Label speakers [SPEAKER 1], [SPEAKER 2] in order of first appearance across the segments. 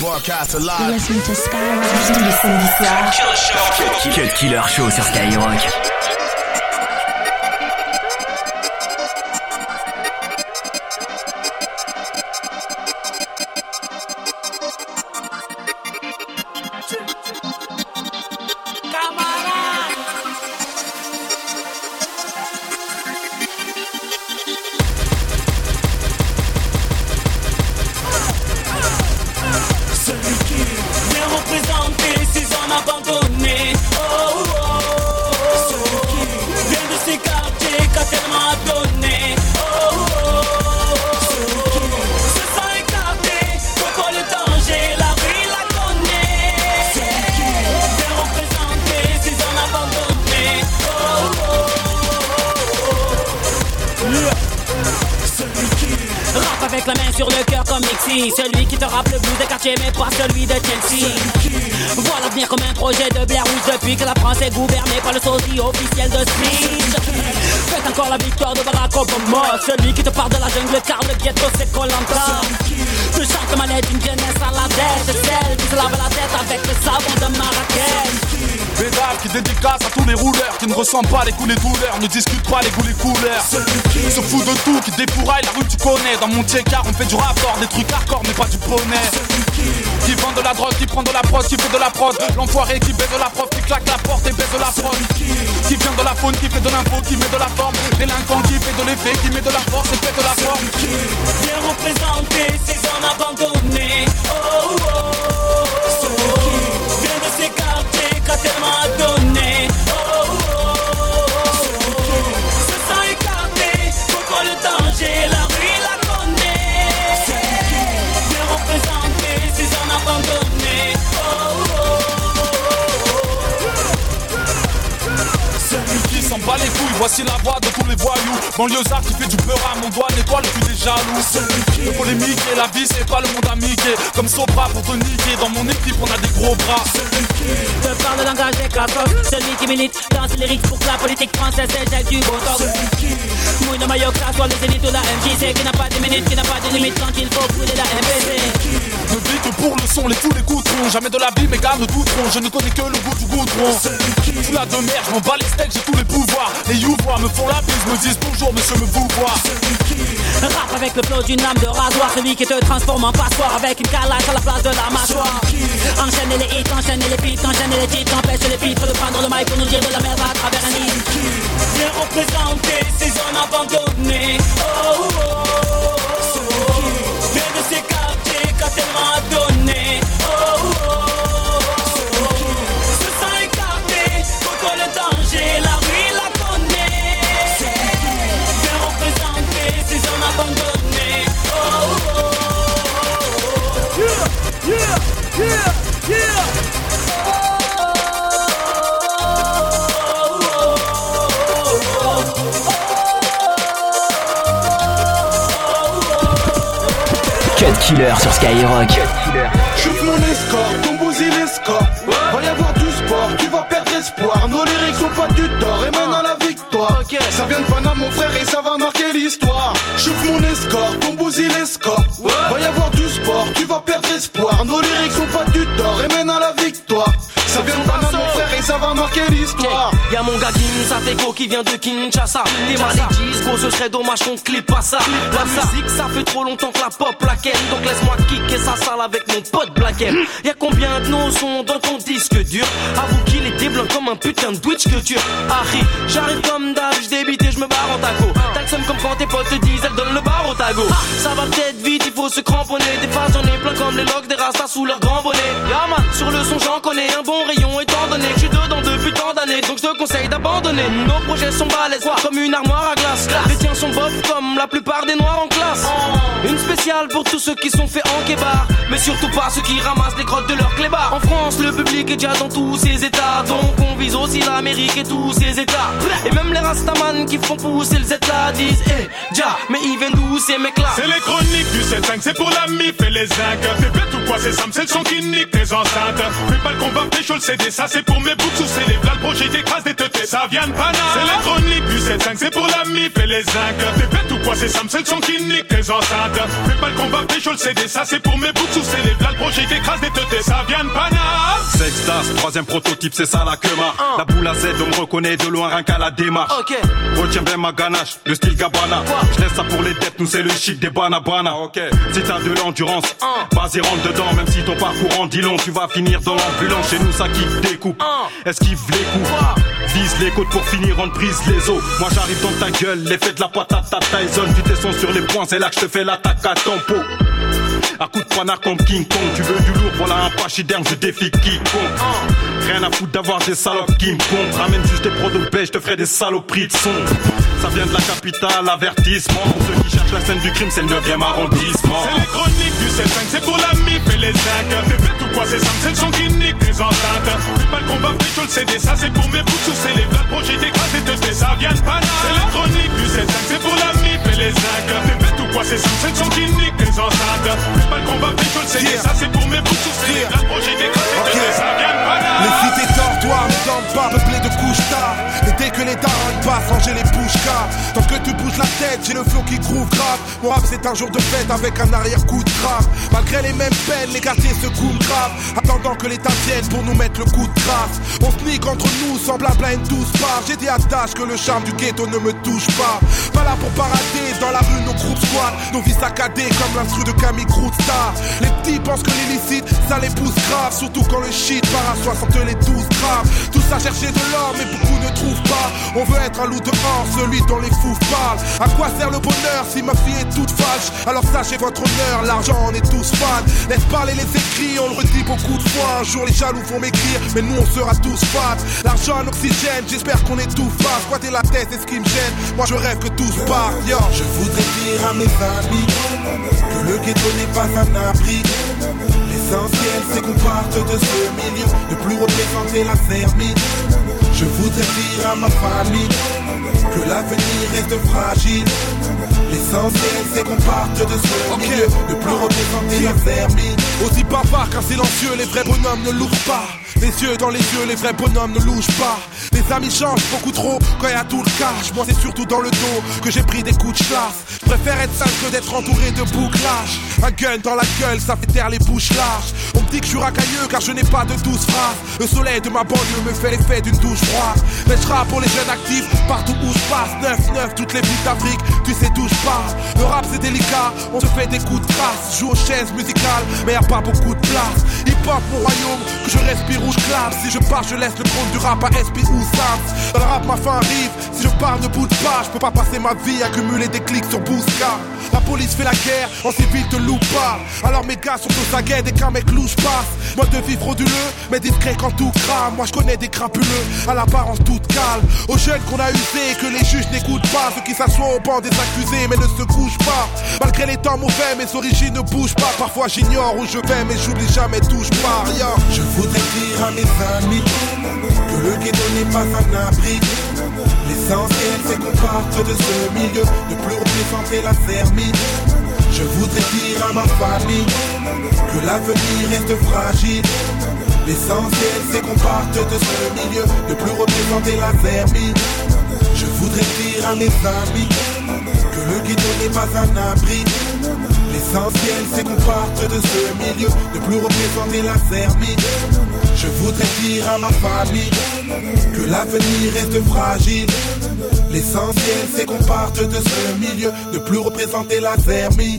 [SPEAKER 1] Broadcast
[SPEAKER 2] live. Killer Show sur Skyrock.
[SPEAKER 3] Des quartiers mais pas celui de Chelsea. Voilà l'avenir comme un projet de Blair Witch Depuis que la France est gouvernée par le sosie officiel de Speech Faites encore la victoire de Barack Obama. Celui qui te parle de la jungle car le ghetto c'est Colanta Tu chantes ma lettre d'une jeunesse à la tête Celle qui se lave la tête avec le savon de Marrakech
[SPEAKER 4] Pédale qui dédicace à tous les rouleurs qui ne ressentent pas les coups, les douleurs, ne discute pas les goûts, les couleurs. Se fout de tout, qui défouraille la rue, tu connais. Dans mon car on fait du rapport, des trucs hardcore, mais pas du poney. Qui vend de la drogue, qui prend de la prod, qui fait de la prod. L'enfoiré qui baisse de la prof, qui claque la porte et baisse de la fraude. Qui vient de la faune, qui fait de l'info, qui met de la forme. Délinquant qui fait de l'effet, qui met de la force et fait de la forme.
[SPEAKER 3] Bien représenté, ces hommes abandonnés. Oh, oh, oh.
[SPEAKER 4] Voici la voix de tous les voyous. Banlieusard qui fait du peur à mon doigt, l'étoile plus des jaloux. Le polémique et la vie, c'est pas le monde amigué. Comme Sopra pour te niquer, dans mon équipe, on a des gros bras.
[SPEAKER 3] Parle le langage des cassos Celui qui milite dans les lyrics pour que la politique française échelle du beau temps Mouille de maillot, que ça soit les élites ou la MJC Qui n'a pas de minutes, qui n'a pas de limite quand il faut brûler la MPC
[SPEAKER 4] Ne vis que pour le son, les fous, les coutrons. Jamais de la vie, mes gars ne douteront. Je ne connais que le goût du goudron. Tout la de merde, je m'en bats les steaks, j'ai tous les pouvoirs. Les youvois me font la bise, me disent bonjour, monsieur me vous voir.
[SPEAKER 3] Rap avec le flow d'une lame de rasoir Celui qui te transforme en passoire Avec une calache à la place de la mâchoire Enchaîne les hits, enchaîne les beats Enchaîne les titres, empêche les pitres De prendre le mic pour nous dire de la merde à travers un lit Viens représenter ces zones abandonnées. Oh oh oh Viens de ces quartiers qu'a tellement donné
[SPEAKER 2] Killer sur Skyrock.
[SPEAKER 5] Chauffe mon escorte, ton bousille l'escorte. Va y avoir du sport, tu vas perdre espoir. Nos lyrics sont pas du tort et mènent à la victoire. Ça vient de Panama, mon frère, et ça va marquer l'histoire. Chauffe mon escorte, ton bousille l'escorte. Va y avoir du sport, tu vas perdre espoir. Nos lyrics sont pas du tort et mènent à la victoire. Ça vient de Panama, mon frère, et ça va marquer l'histoire.
[SPEAKER 6] Y'a mon gars Ginsateko qui vient de Kinshasa. T'es mal dispo, ce serait dommage qu'on clip pas ça. La musique ça fait trop longtemps que la pop la ken Donc laisse-moi kicker sa salle avec mon pote Black M. Y'a combien de nos sons dans ton disque dur? Avoue qu'il était blanc comme un putain de Twitch que tu Harry, j'arrive comme d'hab, j'débite et j'me barre en taco Comme quand tes potes te disent elle donne le bar au tago. Ça va peut-être vite, il faut se cramponner. Des phases j'en ai plein comme les logs des rastas sous leur grand bonnet. Y'a man, sur le son j'en connais un bon rayon étant donné que j'suis dedans depuis tant d'années. Donc je te conseille d'abandonner. Nos projets sont balèzes comme une armoire à glace. Les tiens sont bof comme la plupart des noirs en classe. Une spéciale pour tous ceux qui sont faits en kébar Mais surtout pas ceux qui ramassent les crottes de leur clébard. En France le public est déjà dans tous ses états Donc on vise aussi l'Amérique et tous ses états. Et même les rastaman qui font pousser le Z là disent Eh, ja, mais ils viennent d'où ces mecs là
[SPEAKER 7] C'est les chroniques du 7-5, c'est pour la mif et les zinc. T'es bête ou quoi, c'est Sam, c'est le son qui nique tes enceintes. Fais pas le combat, pécho le CD, ça c'est pour mes boucs sous c'est les v'là le projet t'écrase des teutés, ça vient de Pana. C'est les chroniques du 7-5, c'est pour la mif et les zinc. T'es bête ou ou quoi, c'est Sam, c'est le son qui nique tes enceintes. Fais pas le combat, pécho le CD, ça c'est pour mes boucs sous les là le projet qui écrase des teutés, ça vient de Paname.
[SPEAKER 8] Sextas, troisième prototype, c'est ça la quema. La boule à Z, on me reconnaît de loin, rien qu'à la démarche.
[SPEAKER 6] Ok.
[SPEAKER 8] Retiens bien ma ganache, le style Gabbana. Je laisse ça pour les têtes, nous c'est le chic des banabana. Ok. Si t'as de l'endurance, vas-y rentre dedans, même si ton parcours en dit long, tu vas finir dans l'ambulance. Chez nous ça qui découpe, esquive les coups. Vise les côtes pour finir, on te brise les os. Moi j'arrive dans ta gueule, l'effet de la patate à Tyson. Tu descends sur les points, c'est là que je te fais l'attaque à ton pot. À coup de poignard comme King Kong, tu veux du lourd, voilà un pachyderme, je défie quiconque. Rien à foutre d'avoir des salopes qui me comptent. Ramène juste des produits de je te ferai des saloperies de son. Ça vient de la capitale, avertissement. Pour ceux qui cherchent la scène du crime, c'est le 9ème arrondissement.
[SPEAKER 7] C'est les chroniques du 7 c'est pour la MIF et les 5 T'es bête ou quoi, c'est Sam, c'est le son qui nique tes enceintes. Fais pas le combat, pécho le CD, ça c'est pour mes sous c'est les blagues, projet d'écraser te ça vient de Paname. C'est les chroniques du 7 c'est pour la MIF et les 5 T'es bête ou Quoi c'est sous cette qui nique les ensembles Plus mal qu'on va vite, je le sais, ça c'est pour mes bouts sous La projet ça vient pas là
[SPEAKER 5] Les filles dortoirs ne dorment pas, peuplés de couches tard. Et dès que les darons passent, ranger les bouches car Tant que tu bouges la tête, j'ai le flow qui groove grave. Mon rap c'est un jour de fête avec un arrière-coup de grave. Malgré les mêmes peines, les quartiers se coulent grave. Attendant que l'État vienne pour nous mettre le coup de grâce. On nique entre nous, sans blabla une douce part. J'ai dit à Dash que le charme du ghetto ne me touche pas. Pas là pour parader, dans la rue nos groupes squat. Nos vies saccadées comme l'instru de Camille Star. Les petits pensent que l'illicite, ça les pousse grave. Surtout quand le shit part à 60 les 12 Tous à chercher de l'or, mais beaucoup ne trouvent pas. On veut être un loup dehors, celui dont les fous parlent. À quoi sert le bonheur si ma fille est toute fâche? Alors sachez votre honneur, l'argent on est tous fans. Laisse parler les écrits, on le redit beaucoup de fois. Un jour les jaloux vont m'écrire, mais nous on sera tous fans. L'argent en oxygène, j'espère qu'on est tous fans. Squatter la tête, c'est ce qui me gêne. Moi je rêve que tous partent, yo. Je voudrais dire à mes amis que le ghetto n'est pas un abri. L'essentiel c'est qu'on parte de ce milieu, ne plus représenter la sermine. Je voudrais dire à ma famille que l'avenir reste fragile. L'essentiel c'est qu'on parte de ce milieu, ne plus la sermine. Aussi bavard qu'un silencieux, les vrais bonhommes ne louchent pas. Les yeux dans les yeux, les vrais bonhommes ne louchent pas. Les amis changent beaucoup trop quand y a tout le cash. Moi c'est surtout dans le dos que j'ai pris des coups de chasse. Je préfère être sale que d'être entouré de bouclages. Un gun dans la gueule, ça fait taire les bouches larges. On me dit que je suis racailleux car je n'ai pas de douce phrases. Le soleil de ma banlieue me fait l'effet d'une douche Mais je rappe pour les jeunes actifs partout où je passe. 9-9, toutes les villes d'Afrique, tu sais d'où je parle. Le rap c'est délicat, on se fait des coups de trace. Joue aux chaises musicales, mais y a pas beaucoup de place. Hip hop mon royaume, que je respire ou je clame. Si je pars, je laisse le trône du rap à SP ou Sams. Le rap, ma fin arrive. Si je pars, ne bouge pas. Je peux pas passer ma vie à accumuler des clics sur Bousca. La police fait la guerre, en civil te loupe pas. Alors mes gars sont aux aguets dès qu'un mec louche passe. Moi de vie frauduleux, mais discret quand tout crame. Moi je connais des crapuleux, à l'apparence toute calme. Aux jeunes qu'on a usé, que les juges n'écoutent pas. Ceux qui s'assoient au banc des accusés, mais ne se couchent pas. Malgré les temps mauvais, mes origines ne bougent pas. Parfois j'ignore où je vais, mais j'oublie jamais, touche pas rien. Je voudrais dire à mes amis que le ghetto n'est pas un abri. L'essentiel c'est qu'on parte de ce milieu, ne plus représenter la sermine. Je voudrais dire à ma famille que l'avenir reste fragile. L'essentiel c'est qu'on parte de ce milieu, ne plus représenter la vermine. Je voudrais dire à mes amis que le ghetto n'est pas un abri. L'essentiel c'est qu'on parte de ce milieu, ne plus représenter la vermine. Je voudrais dire à ma famille que l'avenir reste fragile. L'essentiel c'est qu'on parte de ce milieu, ne plus représenter la vermine.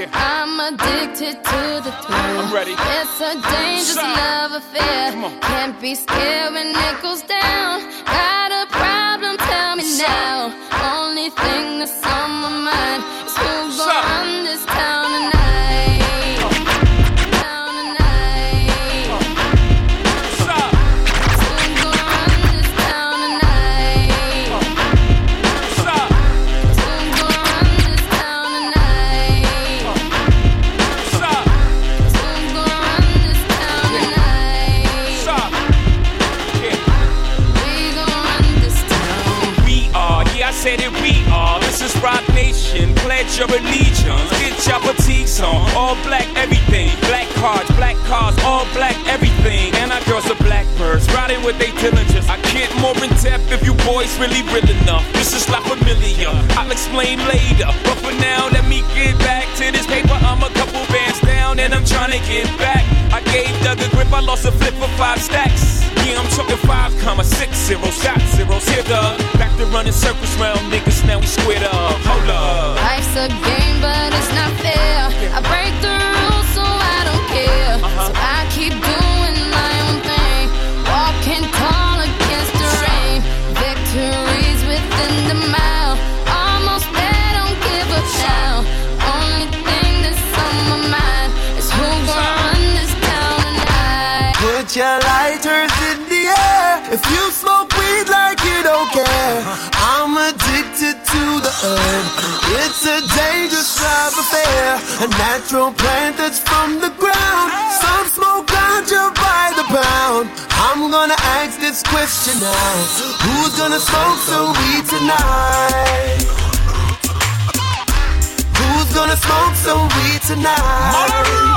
[SPEAKER 9] here. I'm addicted to the thrill. I'm
[SPEAKER 10] ready.
[SPEAKER 11] It's a dangerous Sign. love affair. Can't be scared when it goes down. Got a problem, tell me Sign. now. Only thing that's on
[SPEAKER 12] all black everything. Black cards, black cars, all black everything. And our girls are blackbirds, riding with they Dillingers. I get more in depth if you boys really real enough. This is not familiar, I'll explain later. But for now, let me get back to this paper. I'm a couple bands down and I'm trying to get back. I gave Doug a grip, I lost a flip for five stacks. Yeah, I'm talking five comma six zeros, got zeros here, Doug. Back to running circles round niggas, now we squared up. Hold up.
[SPEAKER 11] Life's a game, but it's not fair. I break the rules,
[SPEAKER 13] Your lighters in the air. If you smoke weed like you don't care, I'm addicted to the herb. It's a dangerous love affair. A natural plant that's from the ground. Some smoke ganja by the pound. I'm gonna ask this question now. Who's gonna smoke some weed tonight? Who's gonna smoke some weed tonight? Gonna smoke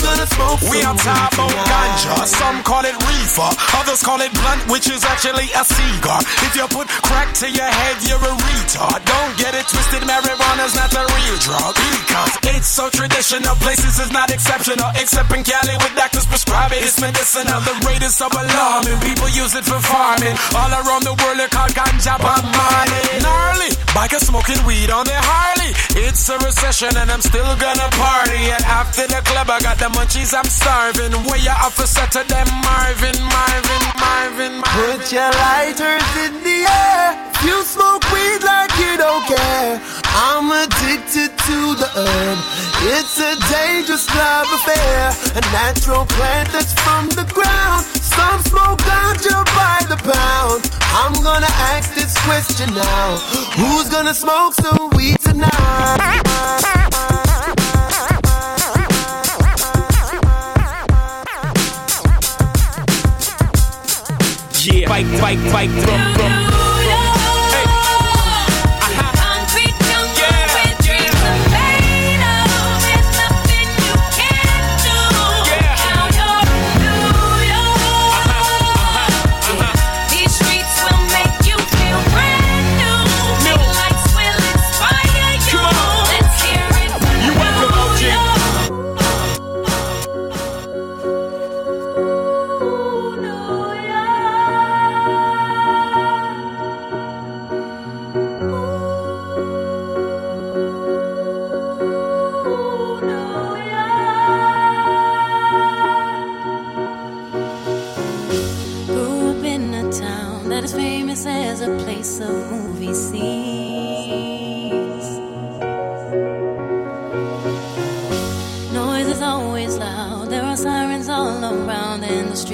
[SPEAKER 14] We are talking
[SPEAKER 13] tonight?
[SPEAKER 14] ganja. Some call it reefer, others call it blunt, which is actually a cigar. If you put crack to your head, you're a retard. Don't get it twisted, marijuana's not a real drug. Because it's so traditional, places is not exceptional. Except in Cali, with doctors prescribe it, it's medicinal. The rate is so alarming, people use it for farming. All around the world, they call ganja Bob Marley. Gnarly, bikers smoking weed on their Harley. It's a recession, and I'm still gonna party. And after the club, I got the munchies, I'm starving. Where you officer to them, Marvin, Marvin, Marvin, Marvin.
[SPEAKER 13] Put your lighters in the air. You smoke weed like you don't care, I'm addicted to the herb. It's a dangerous love affair. A natural plant that's from the ground. Some smoke ganja by the pound. I'm gonna ask this question now. Who's gonna smoke some weed tonight?
[SPEAKER 12] Yeah, bike, bike, bike.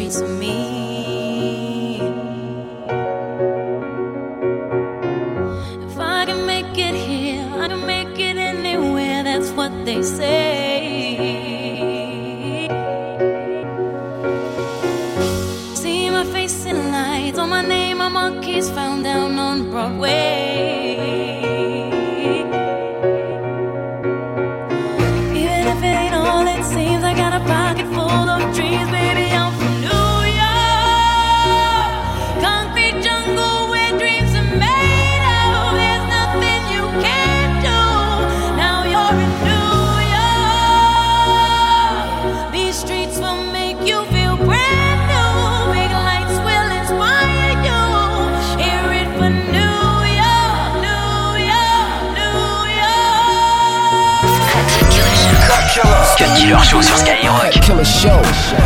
[SPEAKER 15] And the streets
[SPEAKER 2] vendredi leur show sur Skyrock.
[SPEAKER 16] Show.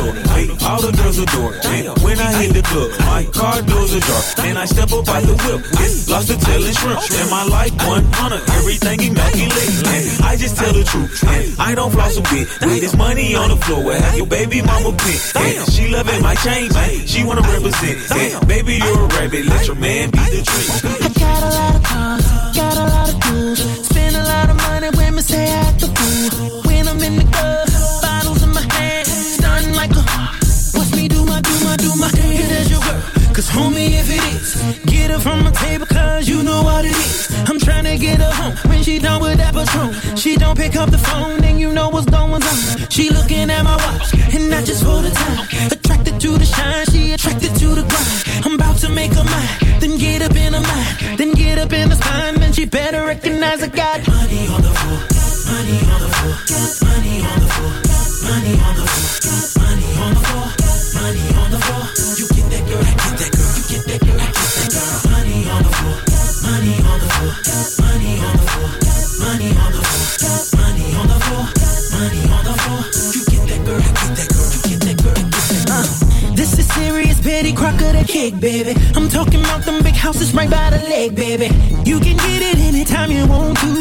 [SPEAKER 17] Floor, hey, all the girls adore. And when I hit the club, my car doors ajar. And I step up by the whip, get lost to telling shrimp. And my life 100, everything immaculate. And I just tell the truth, and I don't floss a bit. With this money on the floor, where have your baby mama been? And she loving my chain, man. She wanna represent. And baby, you're a rabbit, let your man be the tree.
[SPEAKER 18] She don't pick up the phone, then you know what's going on. She looking at my watch, and not just for the time. Attracted to the shine, she attracted to the grind. I'm about to make her mine, then get up in her mind, then get up in her spine, and she better recognize I got money on the floor, money on the floor, money on the floor, money on the floor, kick, baby. I'm talking about them big houses right by the lake, baby. You can get it anytime you want to.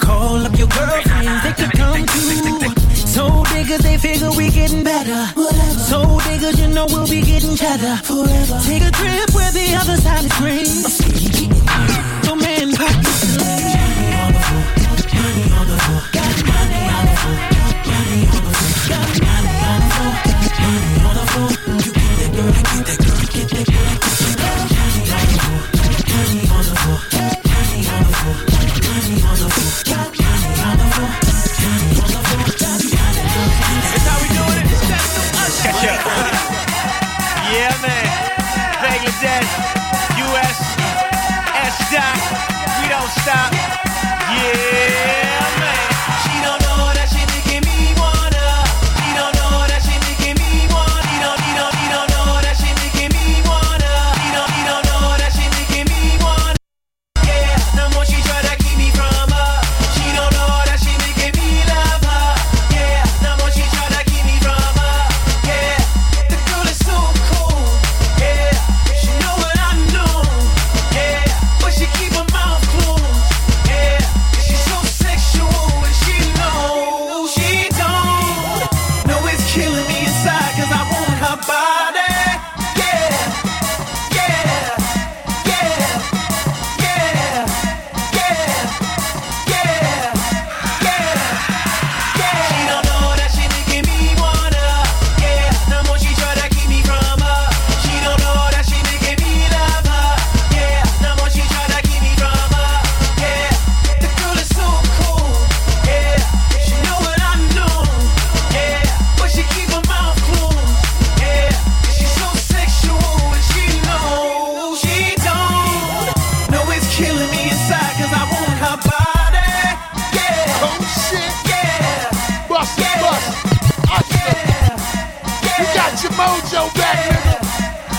[SPEAKER 18] Call up your girlfriends, they could come too. So diggers, they figure we getting better. So diggers, you know we'll be getting cheddar. Forever. Take a trip where the other side is green.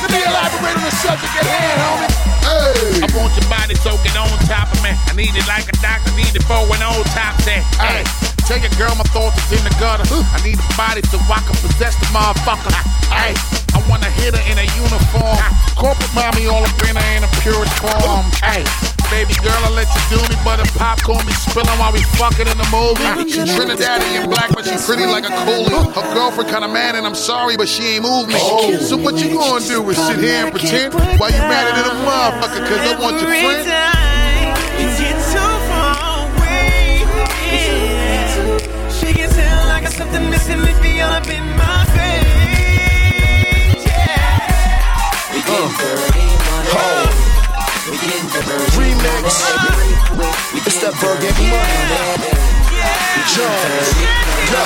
[SPEAKER 19] Let me elaborate on the subject at hand, homie. Hey.
[SPEAKER 20] I want your body soaking on top of me. I need it like a doctor need it for an old top set.
[SPEAKER 19] Hey, tell your girl my thoughts is in the gutter. I need a body so I can possess the motherfucker. Hey, I wanna hit her in a uniform. Corporate mommy all up in her in a purest form. Hey, baby girl, I let you do me, but the popcorn be spilling while we fucking in the movie. She Trinidadian black, but she pretty like a coolie. Her girlfriend kinda mad, and I'm sorry, but she ain't moved me. So what you gonna do is sit here and pretend while you mad at the motherfucker? Cause I want your friend.
[SPEAKER 21] She can tell I got something missing if you up in my face. Yeah. We dirty
[SPEAKER 19] Remix. It's that Bergen money. Jones. Go.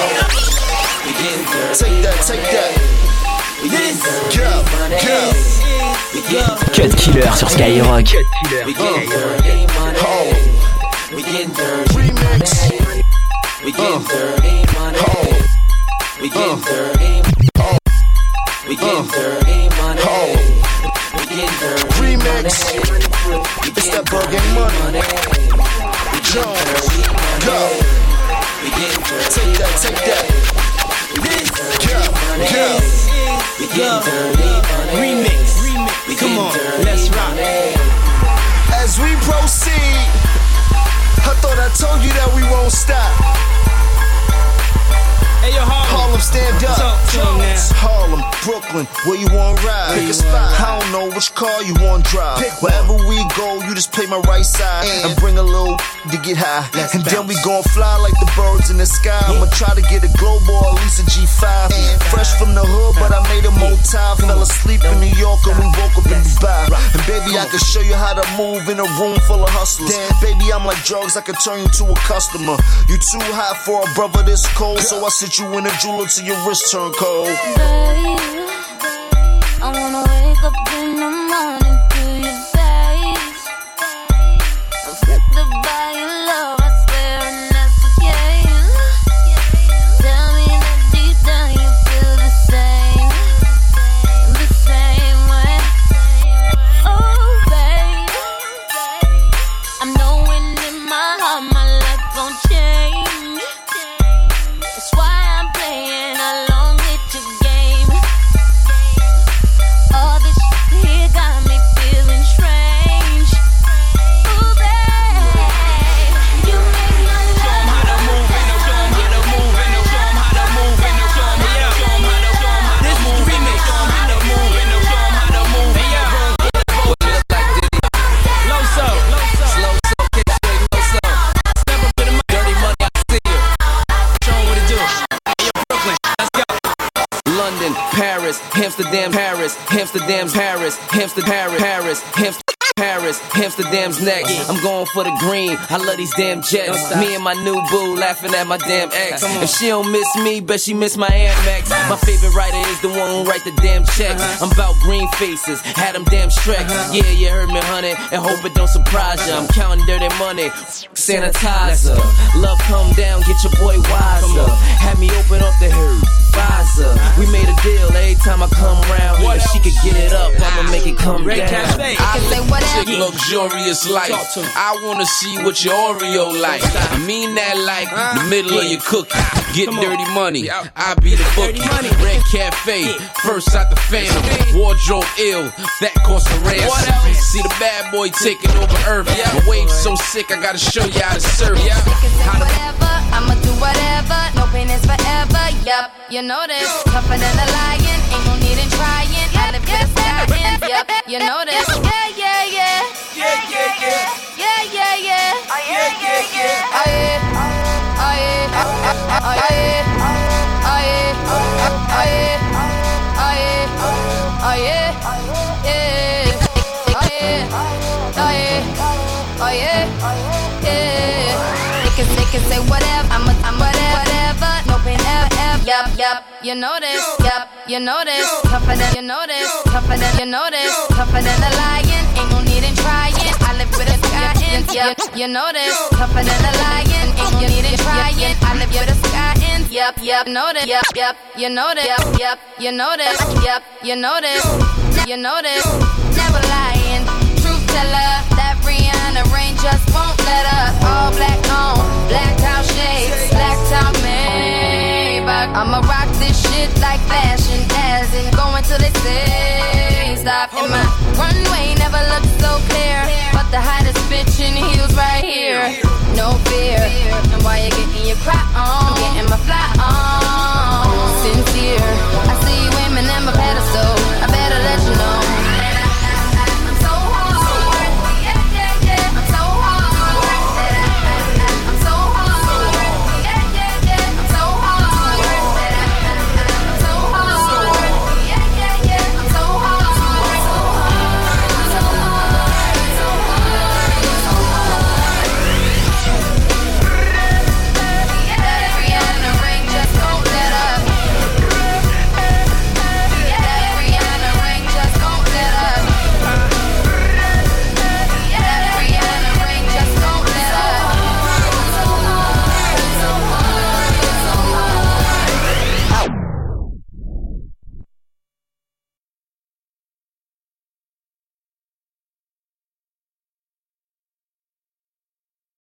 [SPEAKER 19] Take that, take that. Go, go.
[SPEAKER 2] Cut Killer sur Skyrock.
[SPEAKER 21] We get oh. dirty money. We get dirty
[SPEAKER 19] Remix. Oh.
[SPEAKER 21] We get dirty oh. money. We get dirty. We get dirty money. We get dirty
[SPEAKER 19] next.
[SPEAKER 16] It's that bugging money. Jones, go. Take that, take that. Yeah, yeah. yeah.
[SPEAKER 22] Remix. Come on, let's rock.
[SPEAKER 16] As we proceed, I thought I told you that we won't stop.
[SPEAKER 22] Hey, your
[SPEAKER 16] heart. Stand up.
[SPEAKER 22] Talk to 'em now.
[SPEAKER 16] Harlem, Brooklyn, where you want to ride? Pick a spot. I don't know which car you want to drive. Pick Wherever we go, you just play my right side and, bring a little to get high. and then we gon' fly like the birds in the sky. I'ma try to get a global or at least a G5. Fresh from the hood, but I made a motel. Fell asleep in New York and we woke up in Dubai. And baby, I can show you how to move in a room full of hustlers. Baby, I'm like drugs, I can turn you to a customer. You too hot for a brother this cold, so I sit you in a jeweler till your wrist turn cold.
[SPEAKER 11] I wanna wake up in the morning
[SPEAKER 21] Paris, Amsterdam, Paris, Amsterdam, Paris, Amsterdam, Paris, Paris, Paris, Amsterdam's next. I'm going for the green. I love these damn jets. Me and my new boo laughing at my damn ex. If she don't miss me, bet she miss my Amex. My favorite writer is the one who write the damn checks. I'm about green faces, had them damn Shrek. Yeah, you heard me, honey, and hope it don't surprise ya. I'm counting dirty money, sanitizer. Love come down, get your boy wiser. Had me open up the herd. Visor. We made a deal every time I come round. If she could get it up, I'ma make it come
[SPEAKER 22] Red
[SPEAKER 21] down.
[SPEAKER 22] Cafe.
[SPEAKER 11] I can say whatever.
[SPEAKER 19] luxurious life. I wanna see what your Oreo like. I mean that like the middle of your cookie. Get dirty money. I be the bookie. Red Cafe, first out the phantom. Wardrobe ill, that cost a ransom. See the bad boy taking over Earth. Yeah. My wave so sick, I gotta show you how to surf. How to
[SPEAKER 11] whatever, I'ma do whatever. No is forever. Yup, you know this. Tougher than a lion, ain't no need in trying. I live with a. Yup, you know this. Yeah, yeah, yeah. Yeah, yeah, yeah. Yeah, yeah, yeah. Oh, yeah, yeah, yeah. Oh, yeah. Oh, yeah. Oh, yeah. Oh, yeah. Oh, yeah. Oh, yeah. Oh, yeah. Yeah. Oh, yeah. Oh, yeah. Oh, yeah. Yeah. They can, they can say whatever. Yup, yup. You know this. Yup, you know this. Tougher than, you know this. Tougher than, you know this. Tougher than a lion. Ain't no need in trying. I live with a sky in. Yup, you know this. Tougher than a lion. Ain't no need in trying. I live with a sky in. Yup, yup. Know this. Yup, yup. You know this. Yup. You know this. Yup, you know this. You know this. Never lying. Truth teller. That Rihanna rain just won't let up. All black on, black out shades, black out back. I'ma rock this shit like fashion, as in go until they say stop. And my runway never looked so clear, but the hottest bitch in heels right here. No fear. And why you getting your crop on, I'm getting my fly on. Sincere. I see you aiming at my pedestal. I better let you know.